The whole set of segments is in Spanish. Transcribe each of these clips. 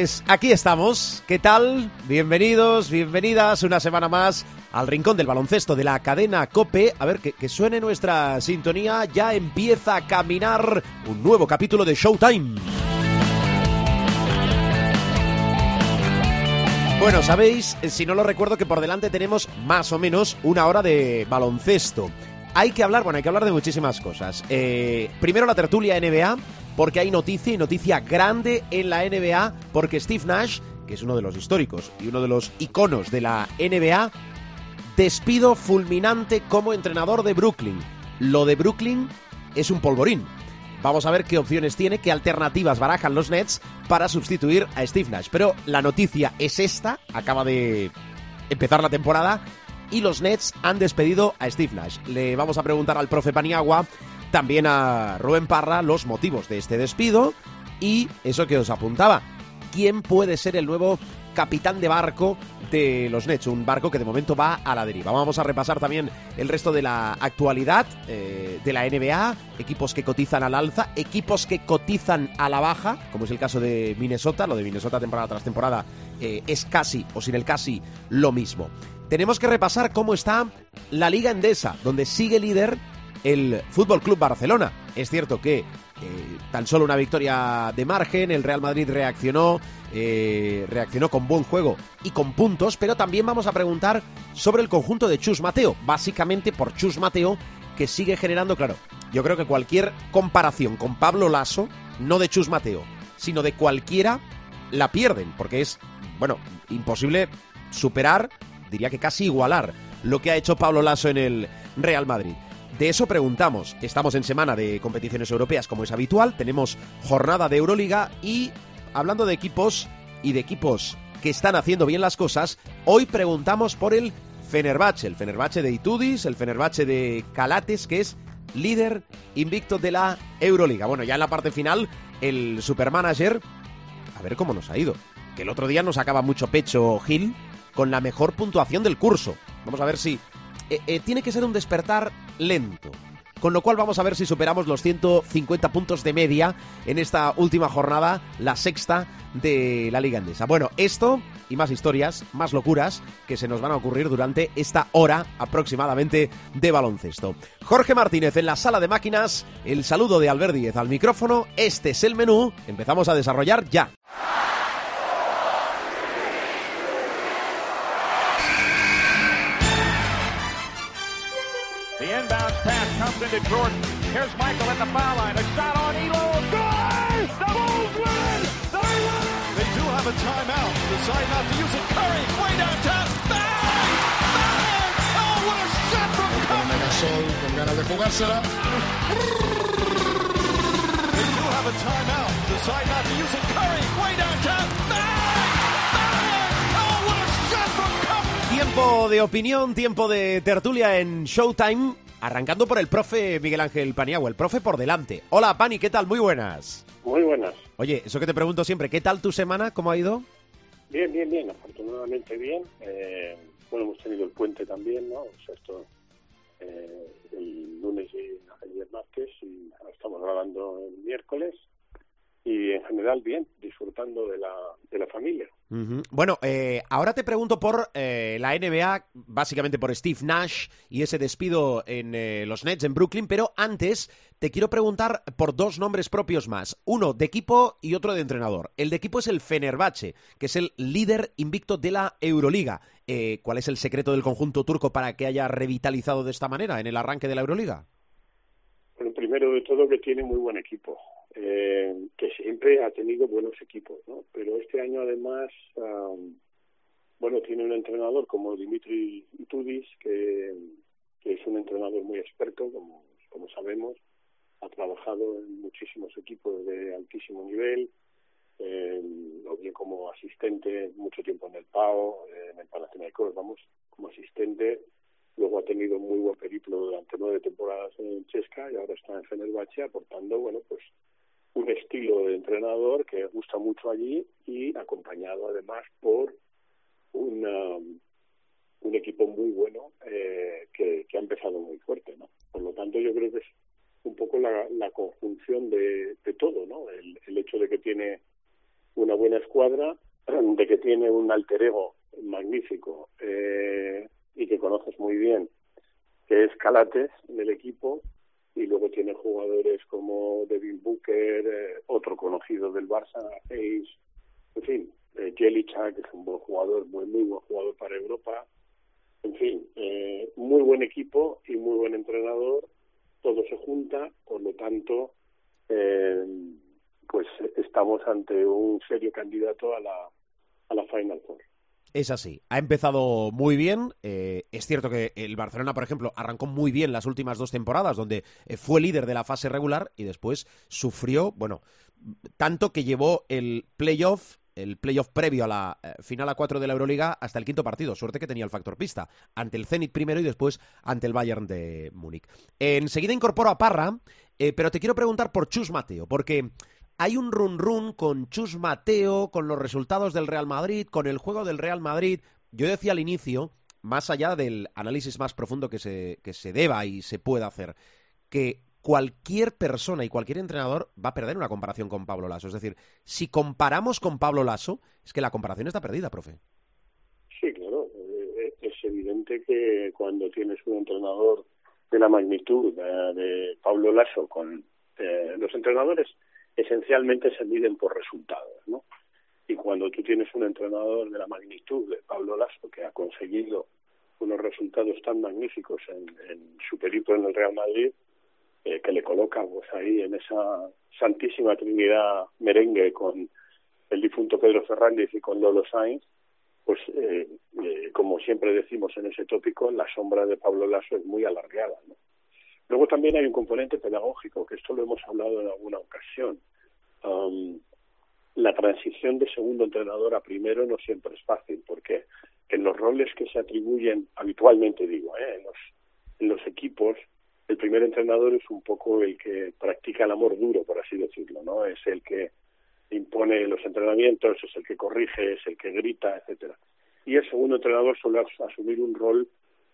Pues aquí estamos. ¿Qué tal? Bienvenidos, bienvenidas una semana más al rincón del baloncesto de la cadena Cope. A ver, que, suene nuestra sintonía. Ya empieza a caminar un nuevo capítulo de Showtime. Bueno, sabéis, si no lo recuerdo, que por delante tenemos más o menos una hora de baloncesto. Hay que hablar, bueno, hay que hablar de muchísimas cosas. Eh, primero la tertulia NBA, porque hay noticia y noticia grande en la NBA, porque Steve Nash, que es uno de los históricos y uno de los iconos de la NBA, despido fulminante como entrenador de Brooklyn. Lo de Brooklyn es un polvorín. Vamos a ver qué opciones tiene, qué alternativas barajan los Nets para sustituir a Steve Nash. Pero la noticia es esta, acaba de empezar la temporada y los Nets han despedido a Steve Nash. Le vamos a preguntar al profe Paniagua, también a Rubén Parra, los motivos de este despido y eso que os apuntaba. ¿Quién puede ser el nuevo capitán de barco de los Nets? Un barco que de momento va a la deriva. Vamos a repasar también el resto de la actualidad eh, de la NBA, equipos que cotizan al alza, equipos que cotizan a la baja, como es el caso de Minnesota. Lo de Minnesota temporada tras temporada eh, es casi, o sin el casi, lo mismo tenemos que repasar cómo está la Liga Endesa, donde sigue líder el Fútbol Club Barcelona. Es cierto que eh, tan solo una victoria de margen, el Real Madrid reaccionó, eh, reaccionó con buen juego y con puntos, pero también vamos a preguntar sobre el conjunto de Chus Mateo, básicamente por Chus Mateo, que sigue generando, claro, yo creo que cualquier comparación con Pablo Lasso, no de Chus Mateo, sino de cualquiera, la pierden, porque es, bueno, imposible superar diría que casi igualar lo que ha hecho Pablo Lasso en el Real Madrid. De eso preguntamos. Estamos en semana de competiciones europeas como es habitual, tenemos jornada de Euroliga y hablando de equipos y de equipos que están haciendo bien las cosas, hoy preguntamos por el Fenerbahce, el Fenerbahce de Itudis, el Fenerbahce de Calates, que es líder invicto de la Euroliga. Bueno, ya en la parte final, el supermanager, a ver cómo nos ha ido. Que el otro día nos acaba mucho pecho Gil, con la mejor puntuación del curso. Vamos a ver si... Eh, eh, tiene que ser un despertar lento. Con lo cual vamos a ver si superamos los 150 puntos de media en esta última jornada, la sexta de la Liga Andesa. Bueno, esto y más historias, más locuras que se nos van a ocurrir durante esta hora aproximadamente de baloncesto. Jorge Martínez en la sala de máquinas, el saludo de Albert Díez al micrófono, este es el menú, empezamos a desarrollar ya. Into Jordan. Here's Michael at the foul line. A shot on Elo. Good! The Bulls win! They win! They do have a timeout. Decide not to use it. Curry, way downtown. Bang! Bang! Oh, what a shot from Curry! Megasol con ganas de jugársela. They do have a timeout. Decide not to use it. Curry, way downtown. Bang! Bang! Oh, what a shot from Curry! Tiempo de opinión, tiempo de tertulia en Showtime. Arrancando por el profe Miguel Ángel Paniagua, el profe por delante. Hola, Pani, ¿qué tal? Muy buenas. Muy buenas. Oye, eso que te pregunto siempre, ¿qué tal tu semana? ¿Cómo ha ido? Bien, bien, bien, afortunadamente bien. Eh, bueno, hemos tenido el puente también, ¿no? O sea, esto, eh, el lunes y el martes y estamos grabando el miércoles y en general bien, disfrutando de la, de la familia. Bueno, eh, ahora te pregunto por eh, la NBA, básicamente por Steve Nash y ese despido en eh, los Nets en Brooklyn, pero antes te quiero preguntar por dos nombres propios más, uno de equipo y otro de entrenador. El de equipo es el Fenerbahce, que es el líder invicto de la Euroliga. ¿Cuál es el secreto del conjunto turco para que haya revitalizado de esta manera en el arranque de la Euroliga? Bueno, primero de todo que tiene muy buen equipo eh, que siempre ha tenido buenos equipos, ¿no? Pero este año además, um, bueno, tiene un entrenador como Dimitri Tudis, que, es un entrenador muy experto, como, sabemos, ha trabajado en muchísimos equipos de altísimo nivel, eh, o bien como asistente mucho tiempo en el PAO, en el Palatinecos, vamos, como asistente luego ha tenido muy buen periplo durante nueve temporadas en Chesca y ahora está en Fenerbahce aportando, bueno, pues entrenador que gusta mucho allí y acompañado además por una, un equipo muy bueno eh, que, que ha empezado muy fuerte, ¿no? Por lo tanto, yo creo que es un poco la, la conjunción de, de todo, ¿no? El, el hecho de que tiene una buena escuadra, de que tiene un alter ego magnífico eh, y que conoces muy bien, que es Calates en el equipo, y luego tiene jugadores como Devin Booker, eh, otro conocido del Barça, Hayes, en fin, eh, que es un buen jugador, muy, muy buen jugador para Europa, en fin, eh, muy buen equipo y muy buen entrenador, todo se junta, por lo tanto, eh, pues estamos ante un serio candidato a la, a la Final Four. Es así. Ha empezado muy bien. Eh, es cierto que el Barcelona, por ejemplo, arrancó muy bien las últimas dos temporadas, donde eh, fue líder de la fase regular y después sufrió, bueno, tanto que llevó el playoff, el playoff previo a la eh, final a cuatro de la Euroliga hasta el quinto partido. Suerte que tenía el factor pista. Ante el Zenit primero y después ante el Bayern de Múnich. enseguida incorporo a Parra, pero te quiero preguntar por Chus Mateo, porque hay un run run con Chus Mateo, con los resultados del Real Madrid, con el juego del Real Madrid. Yo decía al inicio, más allá del análisis más profundo que se, que se deba y se pueda hacer, que cualquier persona y cualquier entrenador va a perder una comparación con Pablo Lasso. Es decir, si comparamos con Pablo Lasso, es que la comparación está perdida, profe. Sí, claro. Eh, Es evidente que cuando tienes un entrenador de la magnitud de, de Pablo Lasso con eh, los entrenadores esencialmente se miden por resultados, ¿no? Y cuando tú tienes un entrenador de la magnitud de Pablo Lasso que ha conseguido unos resultados tan magníficos en, en su periplo en el Real Madrid, eh, que le coloca pues ahí en esa santísima trinidad merengue con el difunto Pedro Fernández y con Lolo Sainz, pues eh, eh, como siempre decimos en ese tópico, la sombra de Pablo Lasso es muy alargada, ¿no? Luego también hay un componente pedagógico, que esto lo hemos hablado en alguna ocasión. Um, la transición de segundo entrenador a primero no siempre es fácil, porque en los roles que se atribuyen habitualmente, digo, ¿eh? en, los, en los equipos, el primer entrenador es un poco el que practica el amor duro, por así decirlo, ¿no? Es el que impone los entrenamientos, es el que corrige, es el que grita, etcétera. Y el segundo entrenador suele asumir un rol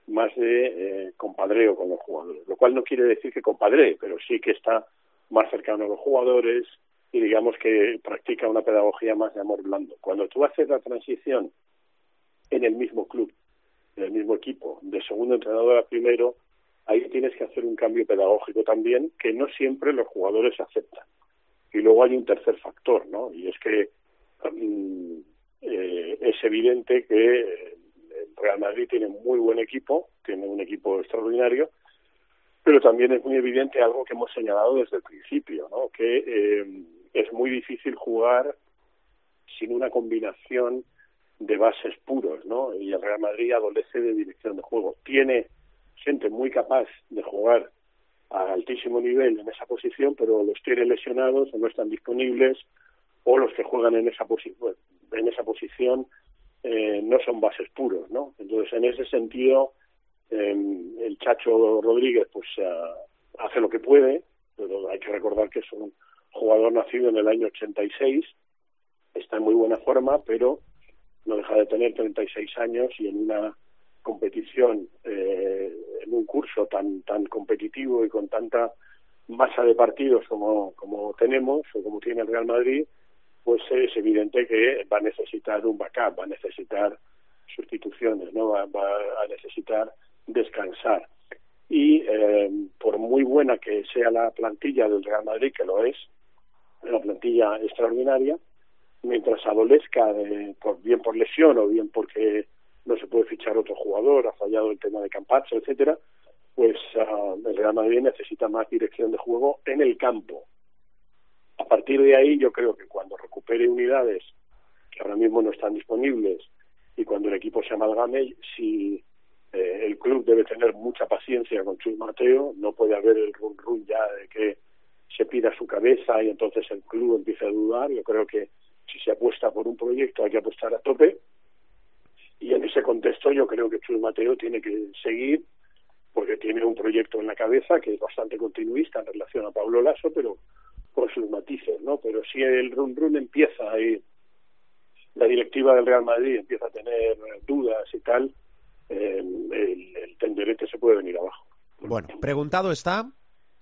más de eh, compadreo con los jugadores, lo cual no quiere decir que compadre, pero sí que está más cercano a los jugadores y digamos que practica una pedagogía más de amor blando. Cuando tú haces la transición en el mismo club, en el mismo equipo, de segundo entrenador a primero, ahí tienes que hacer un cambio pedagógico también que no siempre los jugadores aceptan. Y luego hay un tercer factor, ¿no? Y es que um, eh, es evidente que el Real Madrid tiene muy buen equipo, tiene un equipo extraordinario, pero también es muy evidente algo que hemos señalado desde el principio, ¿no? Que eh, es muy difícil jugar sin una combinación de bases puros, ¿no? Y el Real Madrid adolece de dirección de juego. Tiene gente muy capaz de jugar a altísimo nivel en esa posición, pero los tiene lesionados o no están disponibles, o los que juegan en esa, posi en esa posición eh, no son bases puros, ¿no? Entonces, en ese sentido, eh, el Chacho Rodríguez, pues, uh, hace lo que puede, pero hay que recordar que es un jugador nacido en el año 86, está en muy buena forma, pero no deja de tener 36 años y en una competición, eh, en un curso tan tan competitivo y con tanta masa de partidos como, como tenemos o como tiene el Real Madrid, pues es evidente que va a necesitar un backup, va a necesitar sustituciones, no va, va a necesitar descansar. Y eh, por muy buena que sea la plantilla del Real Madrid, que lo es, una plantilla extraordinaria, mientras adolezca, de, por, bien por lesión o bien porque no se puede fichar otro jugador, ha fallado el tema de Campazzo, etcétera, pues uh, el Real Madrid necesita más dirección de juego en el campo. A partir de ahí, yo creo que cuando recupere unidades que ahora mismo no están disponibles y cuando el equipo se amalgame, si eh, el club debe tener mucha paciencia con Chus Mateo, no puede haber el run run ya de que se pida su cabeza y entonces el club empieza a dudar. Yo creo que si se apuesta por un proyecto hay que apostar a tope y en ese contexto yo creo que Chus Mateo tiene que seguir porque tiene un proyecto en la cabeza que es bastante continuista en relación a Pablo Lasso, pero con sus matices, ¿no? Pero si el run run empieza ahí, la directiva del Real Madrid empieza a tener dudas y tal, eh, el, el tenderete se puede venir abajo. Bueno, preguntado está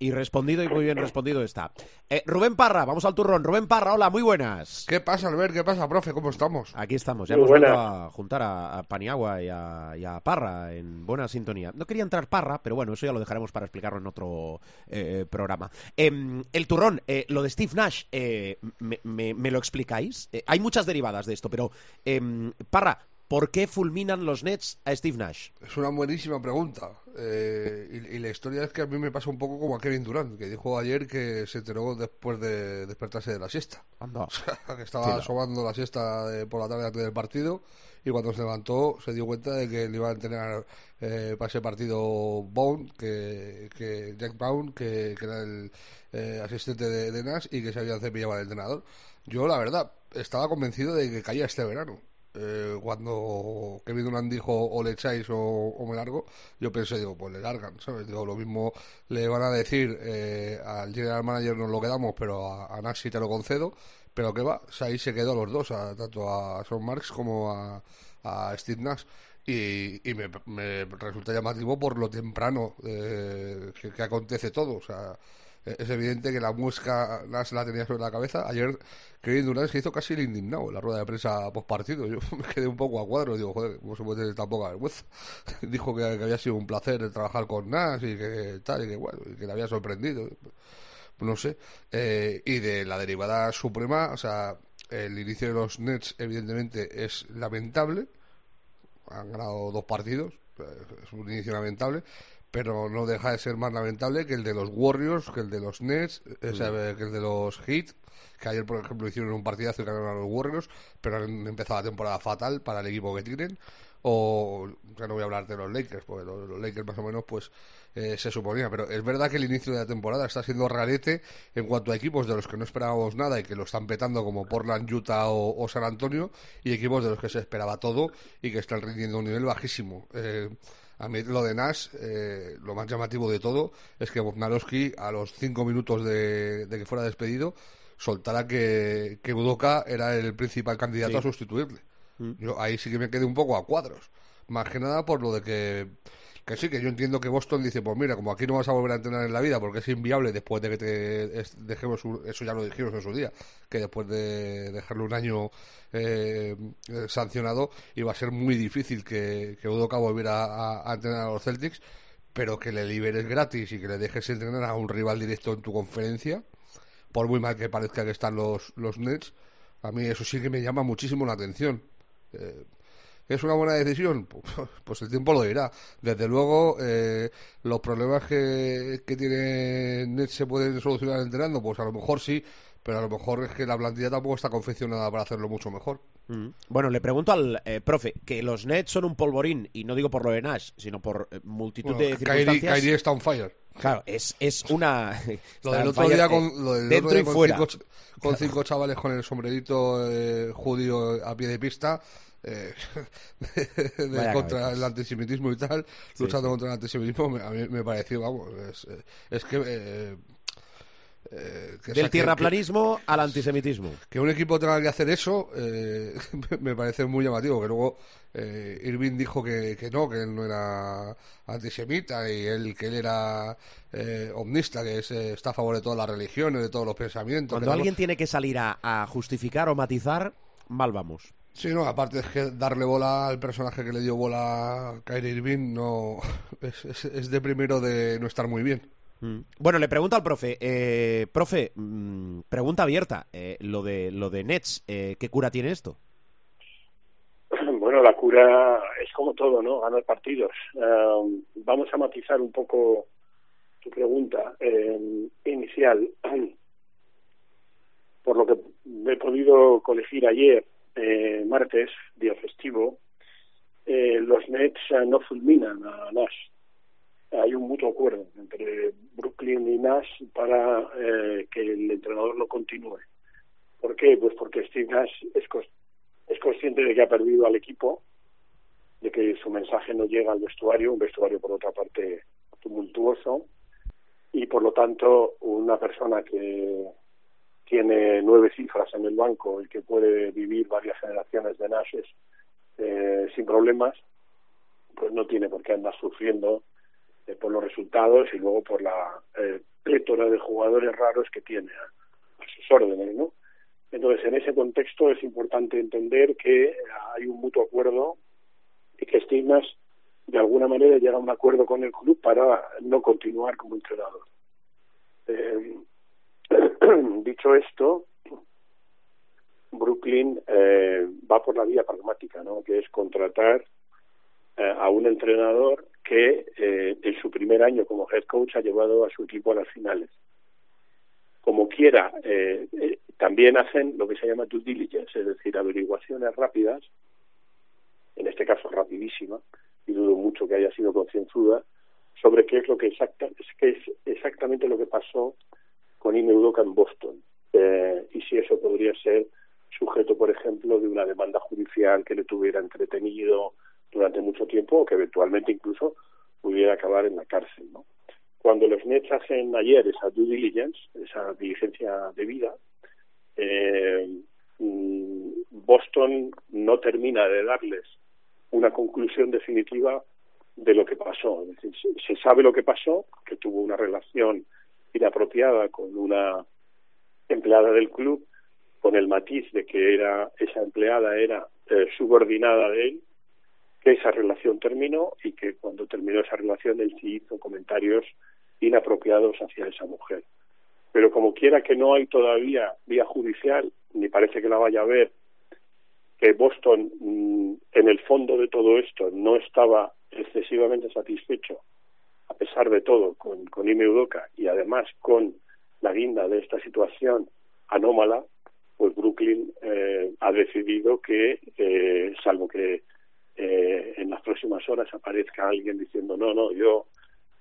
y respondido y muy bien respondido está. Eh, Rubén Parra, vamos al turrón. Rubén Parra, hola, muy buenas. ¿Qué pasa, Albert? ¿Qué pasa, profe? ¿Cómo estamos? Aquí estamos, ya Muy hemos vuelto a juntar a, a Paniagua y a, y a Parra en buena sintonía. No quería entrar Parra, pero bueno, eso ya lo dejaremos para explicarlo en otro eh, programa. Em, el turrón, eh, lo de Steve Nash, eh, me, me- me lo explicáis? Eh, hay muchas derivadas de esto, pero em, Parra, ¿por qué fulminan los Nets a Steve Nash? Es una buenísima pregunta. Eh, y, y la historia es que a mí me pasa un poco como a Kevin Durant, que dijo ayer que se enteró después de despertarse de la siesta. Anda. que estaba asomando la siesta de- por la tarde antes del partido y cuando se levantó se dio cuenta de que le iban a tener eh, para ese partido Bone, que, que Jack Brown, que, que era el eh, asistente de, de Nash y que se había cepillado al entrenador. Yo, la verdad, estaba convencido de que caía este verano. Eh, cuando Kevin Durant dijo o le echáis o, o me largo, yo pensé, digo, pues le largan, ¿sabes? Digo, lo mismo le van a decir eh, al general manager nos lo quedamos, pero a, a te lo concedo, pero que va, ahí se quedó los dos, a- tanto a Son Marks como a, a Steve Nash. Y, y me, me resulta llamativo por lo temprano eh, que, que acontece todo. O sea, es evidente que la muesca Nash la tenía sobre la cabeza. Ayer Kevin Durant se hizo casi el indignado la rueda de prensa post partido. Yo me quedé un poco a cuadro. Digo, joder, ¿cómo se puede tener tan poca vergüenza? Dijo que, que había sido un placer trabajar con Nash y que tal, y que bueno, y que le había sorprendido. No sé. Eh, y de la derivada suprema, o sea, el inicio de los Nets, evidentemente, es lamentable. Han ganado dos partidos, eh, es un inicio lamentable pero no deja de ser más lamentable que el de los Warriors, que el de los Nets, eh, o sea, que el de los Heat, que ayer, por ejemplo, hicieron un partidazo y ganaron a los Warriors, pero han empezado la temporada fatal para el equipo que tienen. O, ya no voy a hablar de los Lakers, porque los, los Lakers más o menos, pues, eh, se suponía. Pero es verdad que el inicio de la temporada está siendo rarete en cuanto a equipos de los que no esperábamos nada y que lo están petando como Portland, Utah o, o San Antonio, y equipos de los que se esperaba todo y que están rindiendo un nivel bajísimo. Eh, a mí lo de Nash, eh, lo más llamativo de todo es que Bobnarowski a los cinco minutos de, de que fuera despedido soltara que, que Udoka era el principal candidato Sí. a sustituirle. Yo ahí sí que me quedé un poco a cuadros. Más que nada por lo de que que sí, que yo entiendo que Boston dice, pues mira, como aquí no vas a volver a entrenar en la vida porque es inviable después de que te dejemos, eso ya lo dijimos en su día, que después de dejarlo un año eh, eh, sancionado iba a ser muy difícil que, que Udoka volviera a, a entrenar a los Celtics, pero que le liberes gratis y que le dejes entrenar a un rival directo en tu conferencia, por muy mal que parezca que están los, los Nets, a mí eso sí que me llama muchísimo la atención. Eh, ¿Es una buena decisión? Pues, pues el tiempo lo dirá. Desde luego, eh, los problemas que, que tiene Nets se pueden solucionar entrenando, pues a lo mejor sí, pero a lo mejor es que la plantilla tampoco está confeccionada para hacerlo mucho mejor. Mm. Bueno, le pregunto al eh, profe que los Nets son un polvorín, y no digo por lo de Nash, sino por eh, multitud Bueno, de Kyrie, circunstancias. Kyrie está on fire. Claro, es, es una... Lo está del otro fire, día eh, con, lo del dentro otro día y con fuera. cinco, con cinco chavales con el sombrerito eh, judío a pie de pista eh, de- contra cabezas. el antisemitismo y tal, luchando contra el antisemitismo, me- a mí me pareció, vamos, es, eh, es que... eh, eh, que, Del tierraplanismo al antisemitismo. que un equipo tenga que hacer eso eh, me parece muy llamativo. Que luego eh, Irving dijo que, que no, que él no era antisemita y él que él era eh, omnista, que es, está a favor de todas las religiones, de todos los pensamientos. Cuando que no- alguien tiene que salir a, a justificar o matizar, mal vamos. Sí, no, aparte es que darle bola al personaje que le dio bola a Kyrie Irving no es, es, es de primero de no estar muy bien. Mm. Bueno, le pregunto al profe. Eh, profe, mm, pregunta abierta. Eh, lo de lo de Nets, eh, ¿qué cura tiene esto? Bueno, la cura es como todo, ¿no? Ganar partidos. Um, vamos a matizar un poco tu pregunta eh, inicial. Por lo que he podido colegir ayer, eh, martes, día festivo, eh, los Nets eh, no fulminan a Nash. Hay un mutuo acuerdo entre Brooklyn y Nash para eh, que el entrenador no continúe. ¿Por qué? Pues porque Steve Nash es, es consciente de que ha perdido al equipo de que su mensaje no llega al vestuario, un vestuario por otra parte tumultuoso, y por lo tanto una persona que tiene nueve cifras en el banco y que puede vivir varias generaciones de Nashes eh, sin problemas, pues no tiene por qué andar sufriendo eh, por los resultados y luego por la eh, plétora de jugadores raros que tiene a, a, sus órdenes, ¿no? Entonces, en ese contexto es importante entender que hay un mutuo acuerdo y que Stigmas de alguna manera llega a un acuerdo con el club para no continuar como entrenador. Eh, dicho esto, Brooklyn eh, va por la vía pragmática, ¿no? que es contratar eh, a un entrenador que eh, en su primer año como head coach ha llevado a su equipo a las finales. Como quiera, eh, eh, también hacen lo que se llama due diligence, es decir, averiguaciones rápidas, en este caso rapidísima, y dudo mucho que haya sido concienzuda, sobre qué es lo que exacta, qué es exactamente lo que pasó con Ime Udoka en Boston eh, y si eso podría ser sujeto, por ejemplo, de una demanda judicial que le tuviera entretenido durante mucho tiempo o que eventualmente incluso pudiera acabar en la cárcel, ¿no? Cuando los Nets hacen ayer esa due diligence, esa diligencia debida, eh, Boston no termina de darles una conclusión definitiva de lo que pasó. Es decir, se sabe lo que pasó, que tuvo una relación inapropiada con una empleada del club, con el matiz de que era esa empleada era eh, subordinada de él, que esa relación terminó y que cuando terminó esa relación él sí hizo comentarios inapropiados hacia esa mujer. Pero como quiera que no hay todavía vía judicial, ni parece que la vaya a ver, que Boston mmm, en el fondo de todo esto no estaba excesivamente satisfecho, a pesar de todo, con, con Ime Udoka y además con la guinda de esta situación anómala, pues Brooklyn eh, ha decidido que, eh, salvo que eh, en las próximas horas aparezca alguien diciendo no, no, yo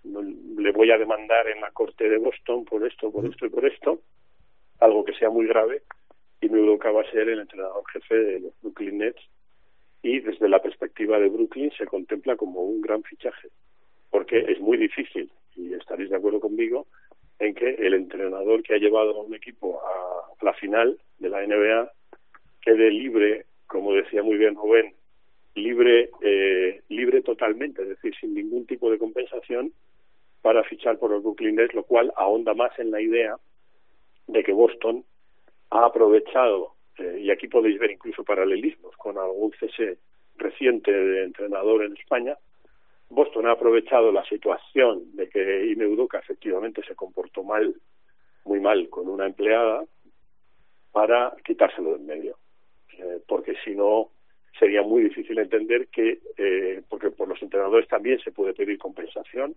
no, le voy a demandar en la corte de Boston por esto, por esto y por esto, algo que sea muy grave, y Udoka va a ser el entrenador jefe de los Brooklyn Nets y desde la perspectiva de Brooklyn se contempla como un gran fichaje, porque es muy difícil, y estaréis de acuerdo conmigo, en que el entrenador que ha llevado a un equipo a la final de la NBA quede libre, como decía muy bien Rubén, libre, eh, libre totalmente, es decir, sin ningún tipo de compensación para fichar por los Brooklyn Nets, lo cual ahonda más en la idea de que Boston ha aprovechado, eh, y aquí podéis ver incluso paralelismos con algún cese reciente de entrenador en España, Boston ha aprovechado la situación de que Ime Udoka efectivamente se comportó mal, muy mal, con una empleada, para quitárselo de en medio. Eh, porque si no, sería muy difícil entender que, eh, porque por los entrenadores también se puede pedir compensación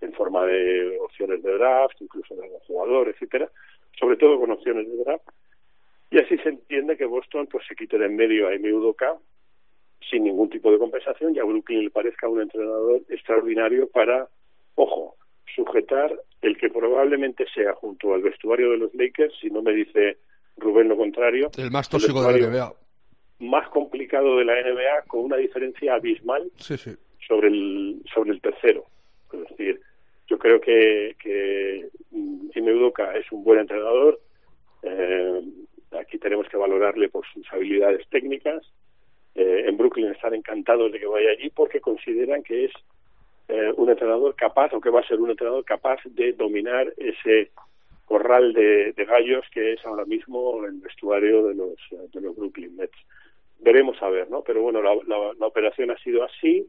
en forma de opciones de draft, incluso de algún jugador, etcétera, sobre todo con opciones de draft. Y así se entiende que Boston pues se quite de en medio a Ime Udoka sin ningún tipo de compensación y a Brooklyn le parezca un entrenador extraordinario para, ojo, sujetar el que probablemente sea junto al vestuario de los Lakers, si no me dice Rubén lo contrario. El más tóxico de la NBA. Más complicado de la NBA con una diferencia abismal sí, sí. sobre el sobre el tercero. Es decir, yo creo que, que Ime Udoka es un buen entrenador. Eh, aquí tenemos que valorarle por sus habilidades técnicas, eh, en Brooklyn están encantados de que vaya allí porque consideran que es eh, un entrenador capaz o que va a ser un entrenador capaz de dominar ese corral de, de gallos que es ahora mismo el vestuario de los, de los Brooklyn Nets. Veremos a ver, ¿no? Pero bueno, la, la, la operación ha sido así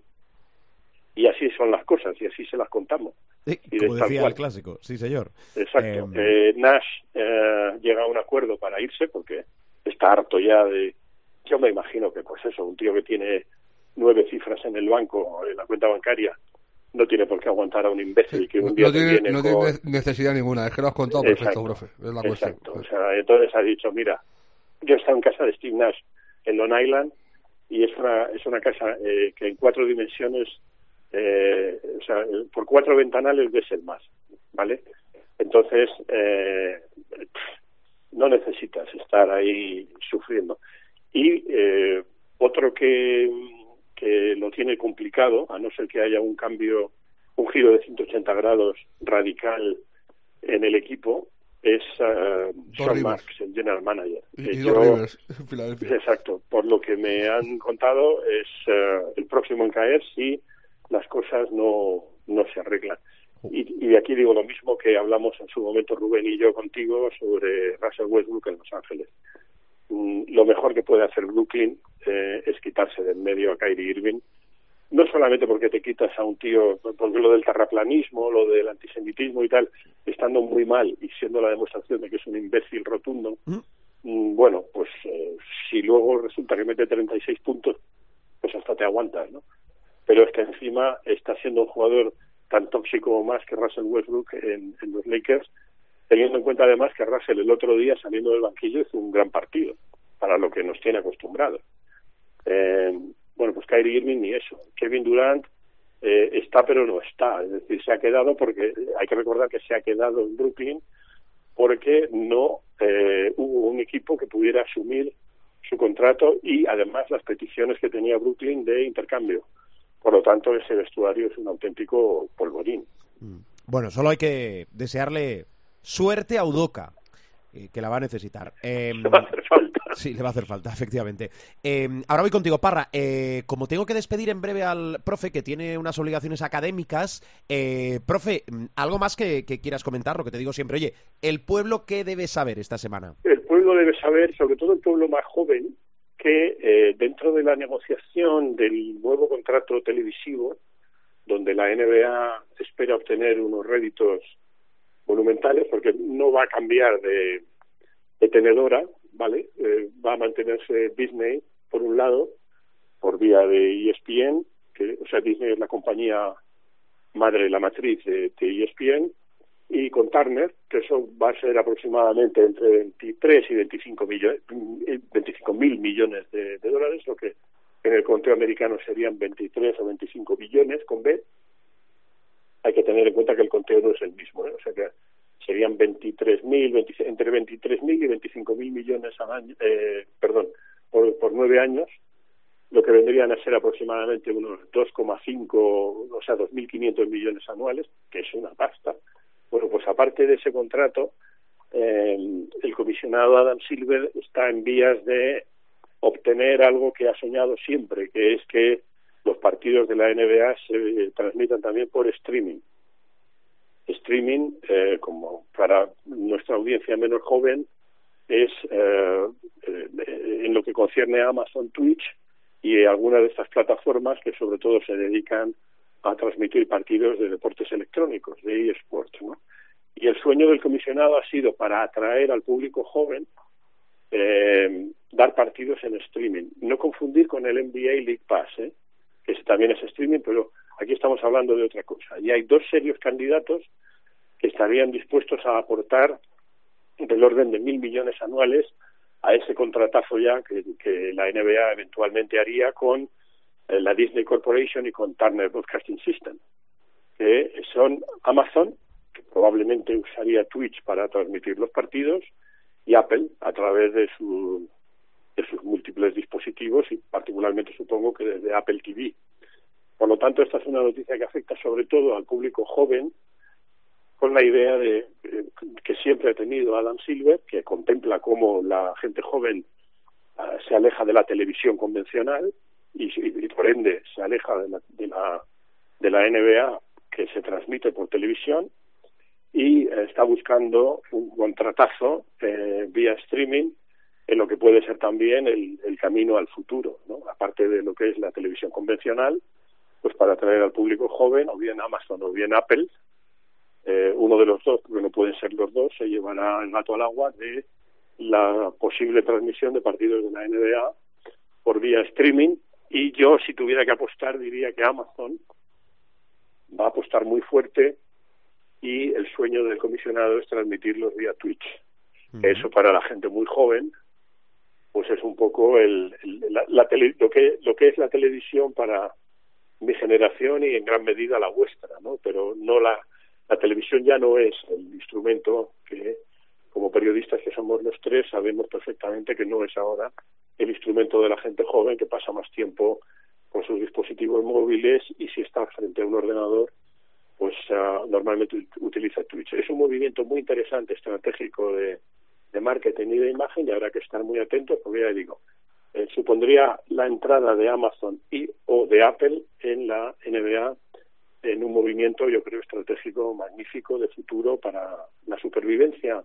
y así son las cosas y así se las contamos. Sí, y como de decía el clásico, sí señor. Exacto. Eh... Eh, Nash eh, llega a un acuerdo para irse porque está harto ya de yo me imagino que pues eso, un tío que tiene nueve cifras en el banco, en la cuenta bancaria, no tiene por qué aguantar a un imbécil que un día no tiene, viene no con... tiene necesidad ninguna, es que lo has contado perfecto, profe. Es la Exacto. O sea, entonces ha dicho, mira, yo he estado en casa de Steve Nash en Long Island y es una, es una casa eh, que en cuatro dimensiones, eh, o sea, por cuatro ventanales ves el más, ¿vale? Entonces, eh, no necesitas estar ahí sufriendo. Y eh, otro que, que lo tiene complicado, a no ser que haya un cambio, un giro de 180 grados radical en el equipo, es uh, Sean Marks, el general manager. Y, y yo, Rivers, Filadelfia. Exacto. Por lo que me han contado, es uh, el próximo en caer si las cosas no, no se arreglan. Y, y de aquí digo lo mismo que hablamos en su momento Rubén y yo contigo sobre Russell Westbrook en Los Ángeles. Mm, lo mejor que puede hacer Brooklyn eh, es quitarse del medio a Kyrie Irving. No solamente porque te quitas a un tío, porque lo del terraplanismo, lo del antisemitismo y tal, estando muy mal y siendo la demostración de que es un imbécil rotundo, mm, bueno, pues eh, si luego resulta que mete 36 puntos, pues hasta te aguantas, ¿no? Pero es que encima está siendo un jugador tan tóxico o más que Russell Westbrook en, en los Lakers, teniendo en cuenta además que Russell el otro día saliendo del banquillo hizo un gran partido para lo que nos tiene acostumbrados. Eh, bueno, pues Kyrie Irving ni eso. Kevin Durant eh, está pero no está, es decir, se ha quedado porque hay que recordar que se ha quedado en Brooklyn porque no eh, hubo un equipo que pudiera asumir su contrato y además las peticiones que tenía Brooklyn de intercambio. Por lo tanto, ese vestuario es un auténtico polvorín. Bueno, solo hay que desearle suerte a Udoca, eh, que la va a necesitar. Eh, Le va a hacer falta. Sí, le va a hacer falta, efectivamente. Eh, ahora voy contigo, Parra. Eh, como tengo que despedir en breve al profe, que tiene unas obligaciones académicas, eh, profe, ¿algo más que, que, quieras comentar? Lo que te digo siempre, oye, ¿el pueblo qué debe saber esta semana? El pueblo debe saber, sobre todo el pueblo más joven, que dentro de la negociación del nuevo contrato televisivo, donde la NBA espera obtener unos réditos monumentales, porque no va a cambiar de, tenedora, ¿vale? Eh, va a mantenerse Disney, por un lado, por vía de ESPN, que, o sea, Disney es la compañía madre, la matriz de, de ESPN, y con Turner, que eso va a ser aproximadamente entre 23 y 25 millones, 25 mil millones de, de, dólares, lo que en el conteo americano serían 23 o 25 billones con B. Hay que tener en cuenta que el conteo no es el mismo, ¿eh? o sea que serían 23.000, entre 23.000 y 25.000 millones al año, eh, perdón, por, por nueve años, lo que vendrían a ser aproximadamente unos 2,5, o sea, 2.500 millones anuales, que es una pasta. Bueno, pues aparte de ese contrato, eh, el comisionado Adam Silver está en vías de obtener algo que ha soñado siempre, que es que los partidos de la NBA se transmitan también por streaming streaming, eh, como para nuestra audiencia menos joven, es eh, en lo que concierne a Amazon Twitch y algunas de estas plataformas que sobre todo se dedican a transmitir partidos de deportes electrónicos, de eSports, ¿no? Y el sueño del comisionado ha sido para atraer al público joven eh, dar partidos en streaming. No confundir con el NBA League Pass, ¿eh? Que también es streaming, pero aquí estamos hablando de otra cosa. Y hay dos serios candidatos que estarían dispuestos a aportar del orden de mil millones anuales a ese contratazo ya que, la NBA eventualmente haría con eh, la Disney Corporation y con Turner Broadcasting System, que son Amazon, que probablemente usaría Twitch para transmitir los partidos, y Apple a través de, su, de sus múltiples dispositivos y particularmente supongo que desde Apple TV. Por lo tanto, esta es una noticia que afecta sobre todo al público joven con la idea de eh, que siempre ha tenido Adam Silver, que contempla cómo la gente joven uh, se aleja de la televisión convencional y, y, y, por ende se aleja de la, de la de la NBA que se transmite por televisión y eh, está buscando un contratazo eh, vía streaming en lo que puede ser también el, el camino al futuro, ¿no? aparte de lo que es la televisión convencional, pues para atraer al público joven, o bien Amazon o bien Apple, eh, uno de los dos, porque no pueden ser los dos, se llevará el gato al agua de la posible transmisión de partidos de la NBA por vía streaming y yo si tuviera que apostar diría que Amazon va a apostar muy fuerte y el sueño del comisionado es transmitirlos vía Twitch. Uh -huh. Eso para la gente muy joven pues es un poco el, la, la tele, lo que lo que es la televisión para mi generación y en gran medida la vuestra, ¿no? Pero no la la televisión ya no es el instrumento que, como periodistas que somos los tres, sabemos perfectamente que no es ahora el instrumento de la gente joven que pasa más tiempo con sus dispositivos móviles y si está frente a un ordenador, pues uh, normalmente utiliza Twitch. Es un movimiento muy interesante, estratégico de, de marketing y de imagen y habrá que estar muy atentos porque ya digo, eh, supondría la entrada de Amazon y o de Apple en la NBA en un movimiento, yo creo, estratégico magnífico de futuro para la supervivencia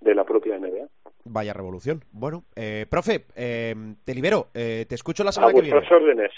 de la propia NBA. Vaya revolución. Bueno, eh, profe, eh, te libero. Eh, te escucho la semana a que viene. vuestras órdenes.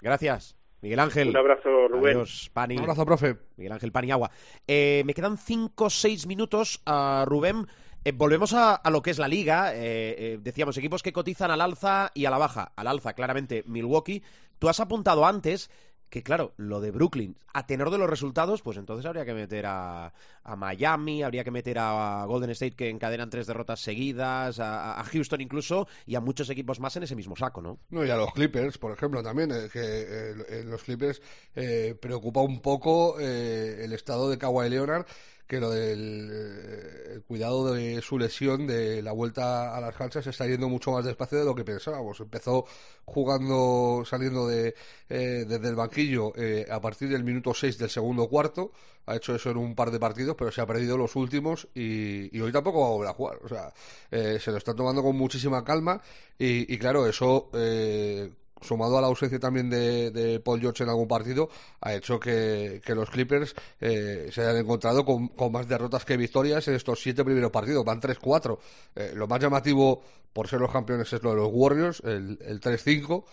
Gracias. Miguel Ángel. Un abrazo, Rubén. Adiós, Pani. Un abrazo, profe. Miguel Ángel Paniagua. Eh, me quedan 5 o 6 minutos, a Rubén. Eh, volvemos a, lo que es la liga. Eh, eh, decíamos, equipos que cotizan al alza y a la baja. Al alza, claramente, Milwaukee. Tú has apuntado antes que, claro, lo de Brooklyn, a tenor de los resultados, pues entonces habría que meter a, a Miami, habría que meter a Golden State, que encadenan tres derrotas seguidas, a, Houston incluso, y a muchos equipos más en ese mismo saco, ¿no? No, y a los Clippers, por ejemplo, también, que eh, los Clippers preocupa un poco el estado de Kawhi Leonard que lo del eh, cuidado de su lesión, de la vuelta a las canchas, está yendo mucho más despacio de lo que pensábamos. Empezó jugando, saliendo de, eh, desde el banquillo eh, a partir del minuto 6 del segundo cuarto. Ha hecho eso en un par de partidos, pero se ha perdido los últimos y, y hoy tampoco va a volver a jugar. O sea, se lo está tomando con muchísima calma y, y claro, eso sumado a la ausencia también de, de, Paul George en algún partido, ha hecho que, que los Clippers eh, se hayan encontrado con, con, más derrotas que victorias en estos siete primeros partidos. Van 3-4. Eh, lo más llamativo, por ser los campeones, es lo de los Warriors, el, el 3-5.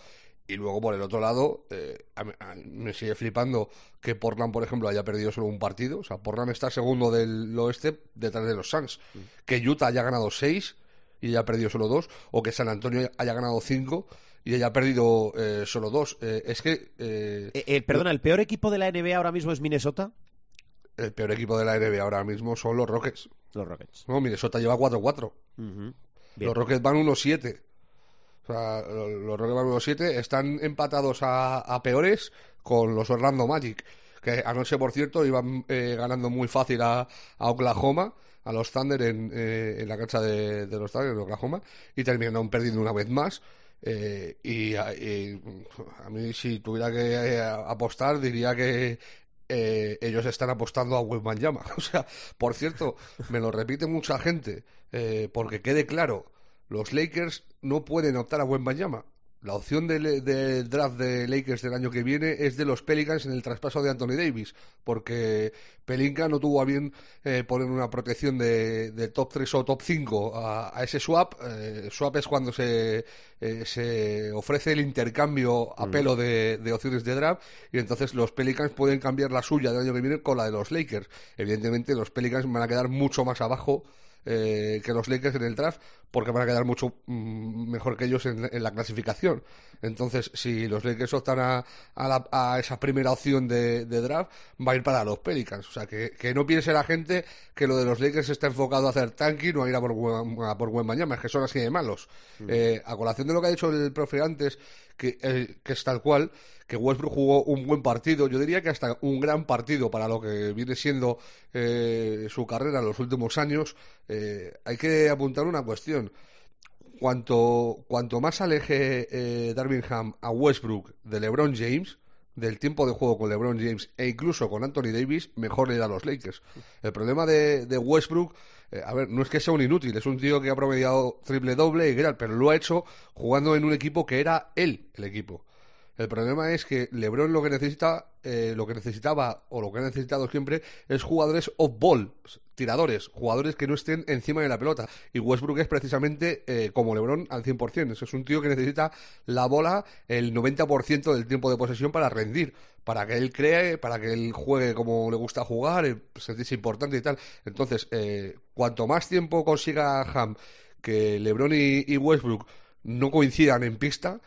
Y luego, por el otro lado, eh, a, a, me sigue flipando que Portland, por ejemplo, haya perdido solo un partido. O sea, Portland está segundo del oeste detrás de los Suns. Mm. Que Utah haya ganado seis y haya perdido solo dos. O que San Antonio haya ganado cinco y haya perdido eh, solo dos. Eh, es que. Eh, perdona, ¿el peor equipo de la NBA ahora mismo es Minnesota? El peor equipo de la NBA ahora mismo son los Rockets. Los Rockets. No, Minnesota lleva 4-4. Uh -huh. Los Rockets van 1-7. O sea, los Rockets van 1-7. Están empatados a, a, peores con los Orlando Magic. Que anoche, por cierto, iban ganando muy fácil a, a Oklahoma a los Thunder en, en la cancha de, de, los Thunder en Oklahoma y terminaron perdiendo una vez más. Eh, y, y, a mí si tuviera que eh, apostar diría que eh, ellos están apostando a Wembanyama. O sea, por cierto, me lo repite mucha gente eh, porque quede claro, los Lakers no pueden optar a Wembanyama. La opción del de draft de Lakers del año que viene es de los Pelicans en el traspaso de Anthony Davis, porque Pelinka no tuvo a bien eh, poner una protección de, de, top 3 o top 5 a, a ese swap. Eh, swap es cuando se, eh, se ofrece el intercambio a pelo de, de, opciones de draft y entonces los Pelicans pueden cambiar la suya del año que viene con la de los Lakers. Evidentemente los Pelicans van a quedar mucho más abajo eh, que los Lakers en el draft porque van a quedar mucho mm, mejor que ellos en, en, la clasificación. Entonces, si los Lakers optan a, a, la, a esa primera opción de, de, draft, va a ir para los Pelicans. O sea, que, que, no piense la gente que lo de los Lakers está enfocado a hacer tanking o a ir a por, a por buen mañana, es que son así de malos. Mm. Eh, a colación de lo que ha dicho el profe antes, que, eh, que es tal cual, que Westbrook jugó un buen partido, yo diría que hasta un gran partido para lo que viene siendo eh, su carrera en los últimos años, eh, hay que apuntar una cuestión. Cuanto, cuanto más aleje eh, a Westbrook de LeBron James, del tiempo de juego con LeBron James e incluso con Anthony Davis, mejor le da a los Lakers. El problema de, Westbrook, eh, a ver, no es que sea un inútil, es un tío que ha promediado triple doble y tal, pero lo ha hecho jugando en un equipo que era él el equipo. El problema es que LeBron lo que necesita, eh, lo que necesitaba o lo que ha necesitado siempre es jugadores off ball, tiradores, jugadores que no estén encima de la pelota. Y Westbrook es precisamente eh, como LeBron al 100%. Es un tío que necesita la bola el 90% del tiempo de posesión para rendir, para que él cree, para que él juegue como le gusta jugar, eh, sentirse importante y tal. Entonces, eh, cuanto más tiempo consiga Ham que LeBron y Westbrook no coincidan en pista,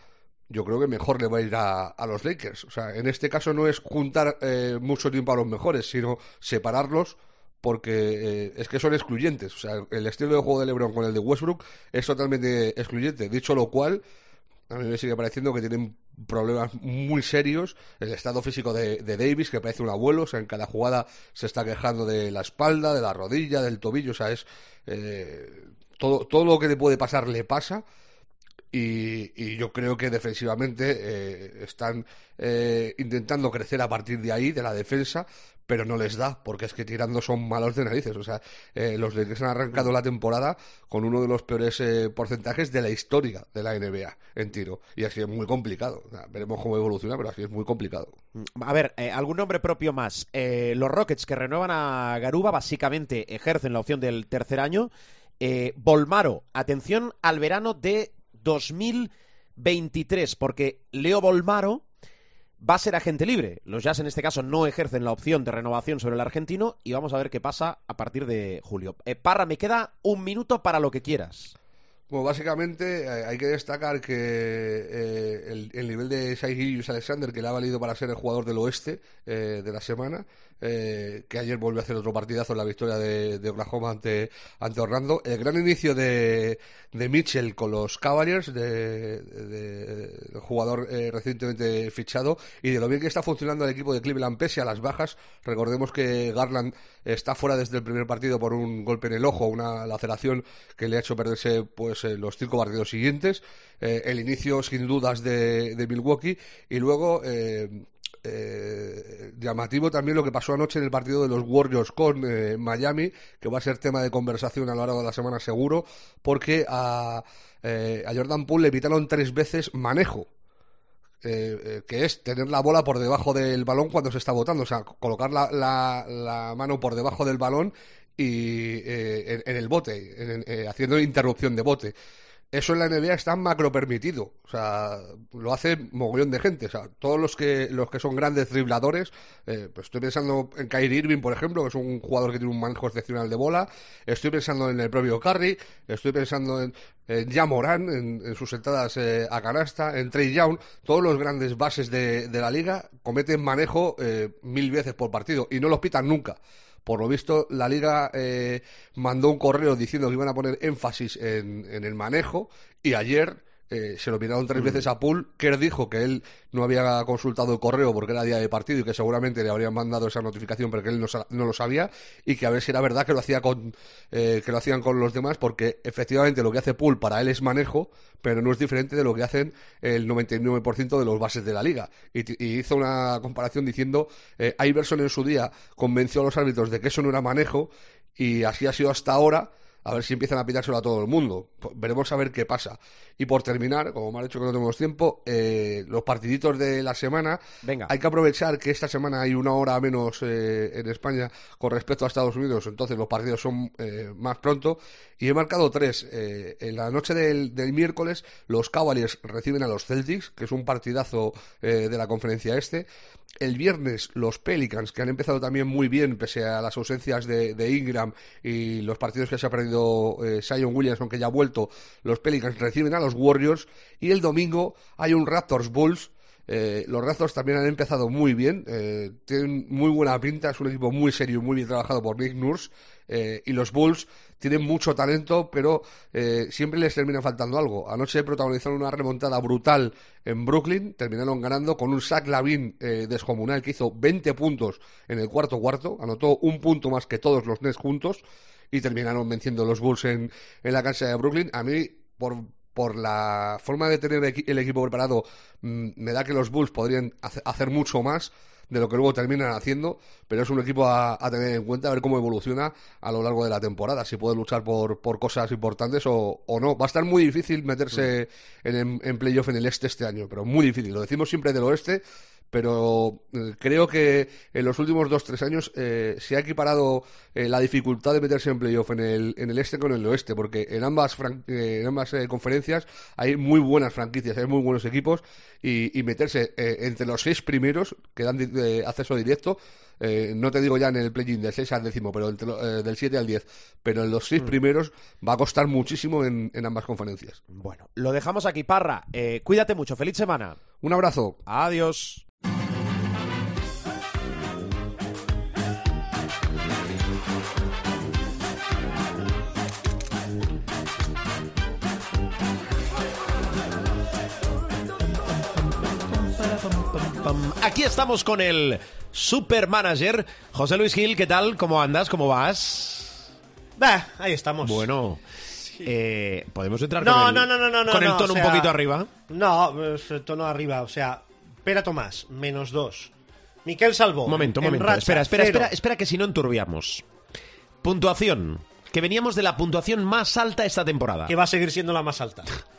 yo creo que mejor le va a ir a, a, los Lakers. O sea, en este caso no es juntar eh, mucho tiempo a los mejores, sino separarlos porque eh, es que son excluyentes. O sea, el estilo de juego de LeBron con el de Westbrook es totalmente excluyente. Dicho lo cual, a mí me sigue pareciendo que tienen problemas muy serios. El estado físico de, de, Davis, que parece un abuelo, o sea, en cada jugada se está quejando de la espalda, de la rodilla, del tobillo, o sea, es eh, todo, todo lo que le puede pasar le pasa y, yo creo que defensivamente eh, están eh, intentando crecer a partir de ahí, de la defensa, pero no les da, porque es que tirando son malos de narices. O sea, eh, los Lakers han arrancado la temporada con uno de los peores eh, porcentajes de la historia de la NBA en tiro. Y así es muy complicado. Veremos cómo evoluciona, pero así es muy complicado. A ver, algún nombre propio más. Los Rockets que renuevan a Garuba básicamente ejercen la opción del tercer año. Eh, Volmaro, atención al verano de 2023, porque Leo Volmaro va a ser agente libre. Los Jazz en este caso no ejercen la opción de renovación sobre el argentino y vamos a ver qué pasa a partir de julio. Eh, Parra, me queda un minuto para lo que quieras. Básicamente eh, hay que destacar que eh, el, el nivel de Shai Gilgeous Alexander, que le ha valido para ser el jugador del oeste eh, de la semana, eh, que ayer volvió a hacer otro partidazo en la victoria de, de Oklahoma ante, ante Orlando. El gran inicio de, de Mitchell con los Cavaliers, de, de- del jugador recientemente fichado, y de lo bien que está funcionando el equipo de Cleveland pese a las bajas. Recordemos que Garland está fuera desde el primer partido por un golpe en el ojo, una laceración que le ha hecho perderse pues eh, los cinco partidos siguientes. Eh, el inicio sin dudas de, de Milwaukee y luego eh, llamativo también lo que pasó anoche en el partido de los Warriors con Miami, que va a ser tema de conversación a lo largo de la semana seguro, porque a, a Jordan Poole le evitaron tres veces manejo. Eh, eh, que es tener la bola por debajo del balón cuando se está botando, o sea, colocar la, la- la mano por debajo del balón y eh, en, el bote, en- eh, haciendo interrupción de bote. Eso en la NBA está macro permitido, o sea, lo hace mogollón de gente, o sea, todos los que los que son grandes dribladores, eh, pues estoy pensando en Kyrie Irving, por ejemplo, que es un jugador que tiene un manejo excepcional de bola, estoy pensando en el propio Curry, estoy pensando en, en Ja Morant, en, sus entradas eh, a canasta, en Trey Young, todos los grandes bases de, de la liga cometen manejo eh, mil veces por partido y no los pitan nunca. Por lo visto, la liga eh, mandó un correo diciendo que iban a poner énfasis en, en el manejo y ayer eh, se lo miraron tres veces a Pool. Kerr dijo que él no había consultado el correo porque era día de partido y que seguramente le habrían mandado esa notificación pero que él no, no lo sabía y que a ver si era verdad que lo hacía con eh, que lo hacían con los demás porque efectivamente lo que hace Pool para él es manejo pero no es diferente de lo que hacen el 99% de los bases de la liga y, y hizo una comparación diciendo eh, Iverson en su día convenció a los árbitros de que eso no era manejo y así ha sido hasta ahora a ver si empiezan a pitárselo a todo el mundo. Veremos a ver qué pasa. Y por terminar, como me ha dicho que no tenemos tiempo, eh, los partiditos de la semana. Venga. Hay que aprovechar que esta semana hay una hora menos eh, en España con respecto a Estados Unidos, entonces los partidos son eh, más pronto. Y he marcado tres. Eh, en la noche del, del miércoles, los Cavaliers reciben a los Celtics, que es un partidazo eh, de la conferencia este. El viernes, los Pelicans, que han empezado también muy bien, pese a las ausencias de, Ingram y los partidos que se ha perdido eh, Zion Williams, aunque ya ha vuelto, los Pelicans reciben a los Warriors. Y el domingo hay un Raptors Bulls. Eh, los Raptors también han empezado muy bien, eh, tienen muy buena pinta, es un equipo muy serio y muy bien trabajado por Nick Nurse. eh, y los Bulls tienen mucho talento, pero siempre les termina faltando algo. Anoche protagonizaron una remontada brutal en Brooklyn, terminaron ganando con un Zach Lavin descomunal que hizo 20 puntos en el cuarto cuarto, anotó un punto más que todos los Nets juntos y terminaron venciendo los Bulls en, en la cancha de Brooklyn. A mí, por, por la forma de tener el equipo preparado, mm, me da que los Bulls podrían hace- hacer mucho más de lo que luego terminan haciendo, pero es un equipo a, a tener en cuenta, a ver cómo evoluciona a lo largo de la temporada, si puede luchar por, por cosas importantes o, o no. Va a estar muy difícil meterse en, en, en playoff en el este este año, pero muy difícil. Lo decimos siempre del oeste, pero eh, creo que en los últimos dos tres años eh, se ha equiparado eh, la dificultad de meterse en playoff en el, en el este con el oeste, porque en ambas, eh, en ambas eh, conferencias hay muy buenas franquicias, hay muy buenos equipos y, y meterse entre los seis primeros que dan di- acceso directo. no te digo ya en el play-in del 6 al décimo, pero entre lo- del 7 al 10, pero en los seis primeros va a costar muchísimo en, en ambas conferencias. Bueno, lo dejamos aquí, Parra. Eh, cuídate mucho. Feliz semana. Un abrazo. Adiós. Aquí estamos con el supermanager José Luis Gil. ¿Qué tal? ¿Cómo andas? ¿Cómo vas? Bah, ahí estamos. Bueno, Eh, ¿Podemos entrar No, con el, no, no, no, no, con el no, tono o sea, un poquito arriba? No, el tono arriba, o sea, Pera Tomás, menos dos. Miquel Salvo. Un momento, en momento. racha, espera, espera, cero. espera, espera, que si no enturbiamos. Puntuación. Que veníamos de la puntuación más alta esta temporada. Que va a seguir siendo la más alta.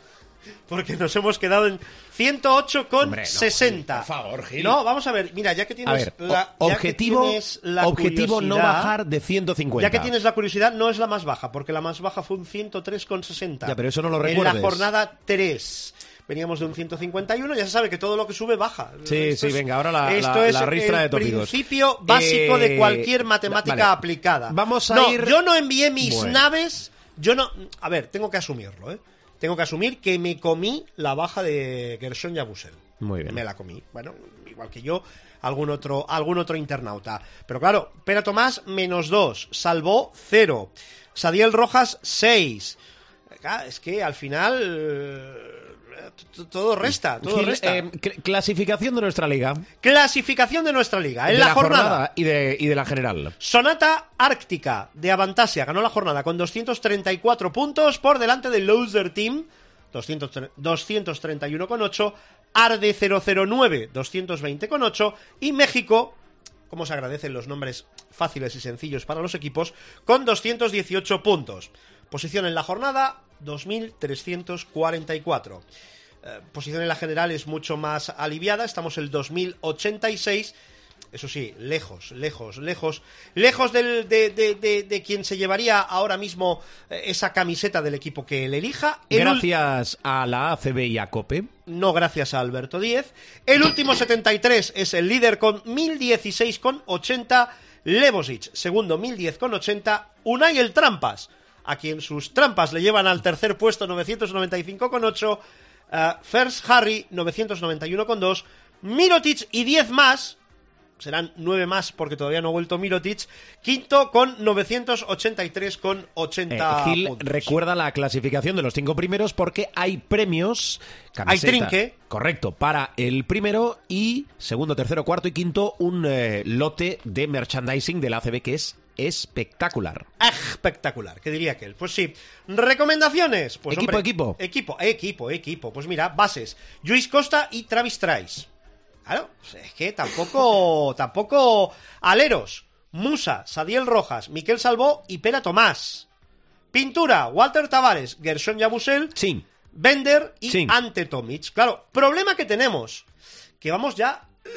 Porque nos hemos quedado en 108 con Hombre, no, 60. Gil, por favor, Gil. No, vamos a ver, mira, ya que tienes A ver, la, o- ya que objetivo, tienes la objetivo no bajar de 150. Ya que tienes la curiosidad, no es la más baja, porque la más baja fue un 103,60. Ya, pero eso no lo En recuerdes. la jornada 3. Veníamos de un 151, ya se sabe que todo lo que sube baja. Sí, Esto sí, es- venga, ahora la- esto la- es la ristra el de tópicos. principio básico Eh, de cualquier matemática vale. aplicada. Vamos a no, ir- yo no envié mis Bueno. naves, yo no... A ver, tengo que asumirlo, ¿eh? Tengo que asumir que me comí la baja de Gershon Yabusel. Muy bien. Me la comí. Bueno, igual que yo, algún otro, algún otro internauta. Pero claro, Pera Tomás, menos 2. Salvó 0. Sadiel Rojas, 6. Es que al final. Todo resta, todo resta. eh, cl- clasificación de nuestra liga. Clasificación de nuestra liga. En de la, jornada, y, de, y de la general. Sonata Árctica de Avantasia ganó la jornada con 234 puntos por delante del Loser Team, 200 231,8, Arde 009, 220,8 y México, como se agradecen los nombres fáciles y sencillos para los equipos, con 218 puntos. Posición en la jornada, 2344. Eh, posición en la general es mucho más aliviada, estamos el 2086. Eso sí, lejos, lejos, lejos, lejos del- de, de- de- de quien se llevaría ahora mismo eh, esa camiseta del equipo que él elija. El Gracias a la ACB y a COPE. no gracias a Alberto Díez. El último 73 es el líder con 1016,80. Levosic, segundo 1010,80. Unai el Trampas, a quien sus trampas le llevan al tercer puesto 995,8. eh, First Harry 991,2. Mirotic y 10 más. Serán 9 más porque todavía no ha vuelto Mirotic. Quinto con 983,80 Eh, Gil puntos. recuerda la clasificación de los cinco primeros porque hay premios. Hay trinque. Correcto, para el primero y segundo, tercero, cuarto y quinto, un eh, lote de merchandising del ACB que es espectacular. espectacular, ¿qué diría aquel? Pues sí. ¿Recomendaciones? Pues, Equipo, hombre, equipo. Equipo, equipo, equipo. Pues mira, bases. Luis Costa y Travis Trice. Claro, pues es que tampoco, tampoco aleros. Musa, Sadiel Rojas, Miquel Salvó y Pera Tomás. Pintura, Walter Tavares, Gershon Yabusel, Sí. Bender y Sí. Ante Tomic. Claro, problema que tenemos, que vamos ya... eh,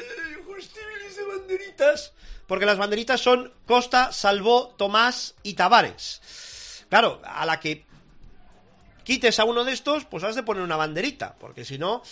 de banderitas. Porque las banderitas son Costa, Salvó, Tomás y Tavares. Claro, a la que quites a uno de estos, pues has de poner una banderita, porque si no,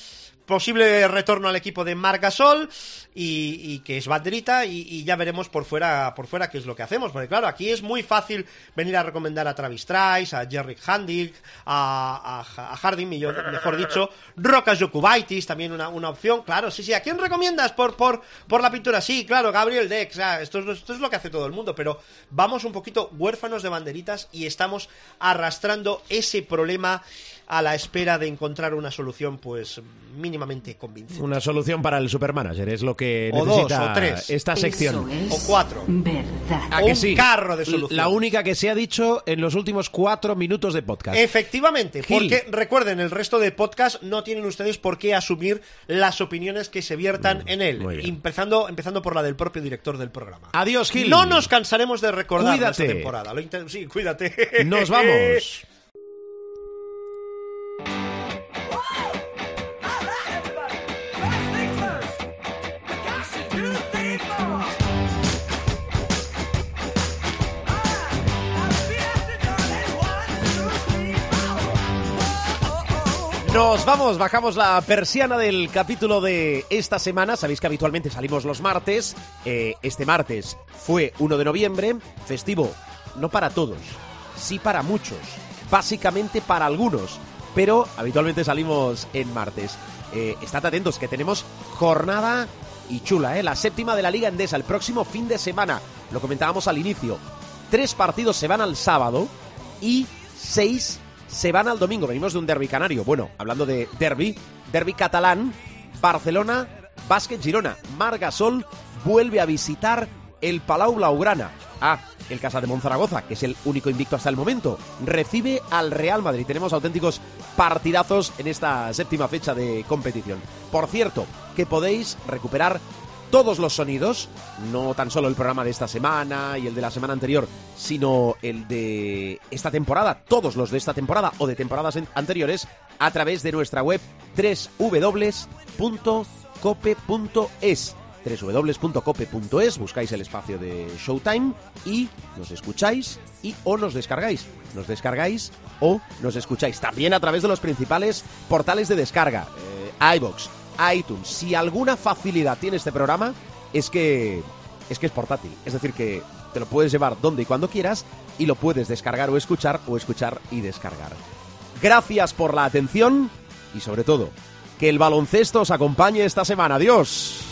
posible retorno al equipo de Margasol y, y que es banderita y, ya veremos por fuera por fuera qué es lo que hacemos, porque claro, aquí es muy fácil venir a recomendar a Travis Trice, a Jerry Handick, a, a, a Harding, mejor dicho, Rocas Jokubaitis, también una, una opción, claro, sí, sí, ¿a quién recomiendas por, por, por la pintura? Sí, claro, Gabriel Dex, esto, es, esto es lo que hace todo el mundo, pero vamos un poquito huérfanos de banderitas y estamos arrastrando ese problema a la espera de encontrar una solución, pues, mínimamente convincente. Una solución para el supermanager es lo que O dos, necesita o tres. esta sección. Eso es O cuatro. Verdad. ¿A o que un carro de solución. La única que se ha dicho en los últimos cuatro minutos de podcast. Efectivamente, Gil. porque recuerden, el resto de podcast no tienen ustedes por qué asumir las opiniones que se viertan en él, Mm, muy bien. empezando, empezando por la del propio director del programa. Adiós, Gil. No nos cansaremos de recordar Cuídate. esta temporada. Lo sí, cuídate. Nos vamos. Nos vamos, bajamos la persiana del capítulo de esta semana. Sabéis que habitualmente salimos los martes. Eh, este martes fue 1 de noviembre, festivo no para todos, sí para muchos, básicamente para algunos, pero habitualmente salimos en martes. Eh, estad atentos que tenemos jornada y chula, ¿eh? la séptima de la Liga Endesa, el próximo fin de semana. Lo comentábamos al inicio. Tres partidos se van al sábado y seis se van al domingo. Venimos de un derby canario. Bueno, hablando de derby, derby catalán, Barcelona, Básquet Girona. Margasol vuelve a visitar el Palau Blaugrana. Ah, el Casa de Monzaragoza, que es el único invicto hasta el momento, recibe al Real Madrid. Tenemos auténticos partidazos en esta séptima fecha de competición. Por cierto, que podéis recuperar todos los sonidos, no tan solo el programa de esta semana y el de la semana anterior, sino el de esta temporada, todos los de esta temporada o de temporadas anteriores, a través de nuestra web www.cope.es www.cope.es, buscáis el espacio de Showtime y nos escucháis y o nos descargáis. Nos descargáis o nos escucháis. También a través de los principales portales de descarga, eh, iBox, iTunes. Si alguna facilidad tiene este programa, es que es que es portátil. Es decir, que te lo puedes llevar donde y cuando quieras y lo puedes descargar o escuchar o escuchar y descargar. Gracias por la atención y sobre todo, que el baloncesto os acompañe esta semana. Adiós.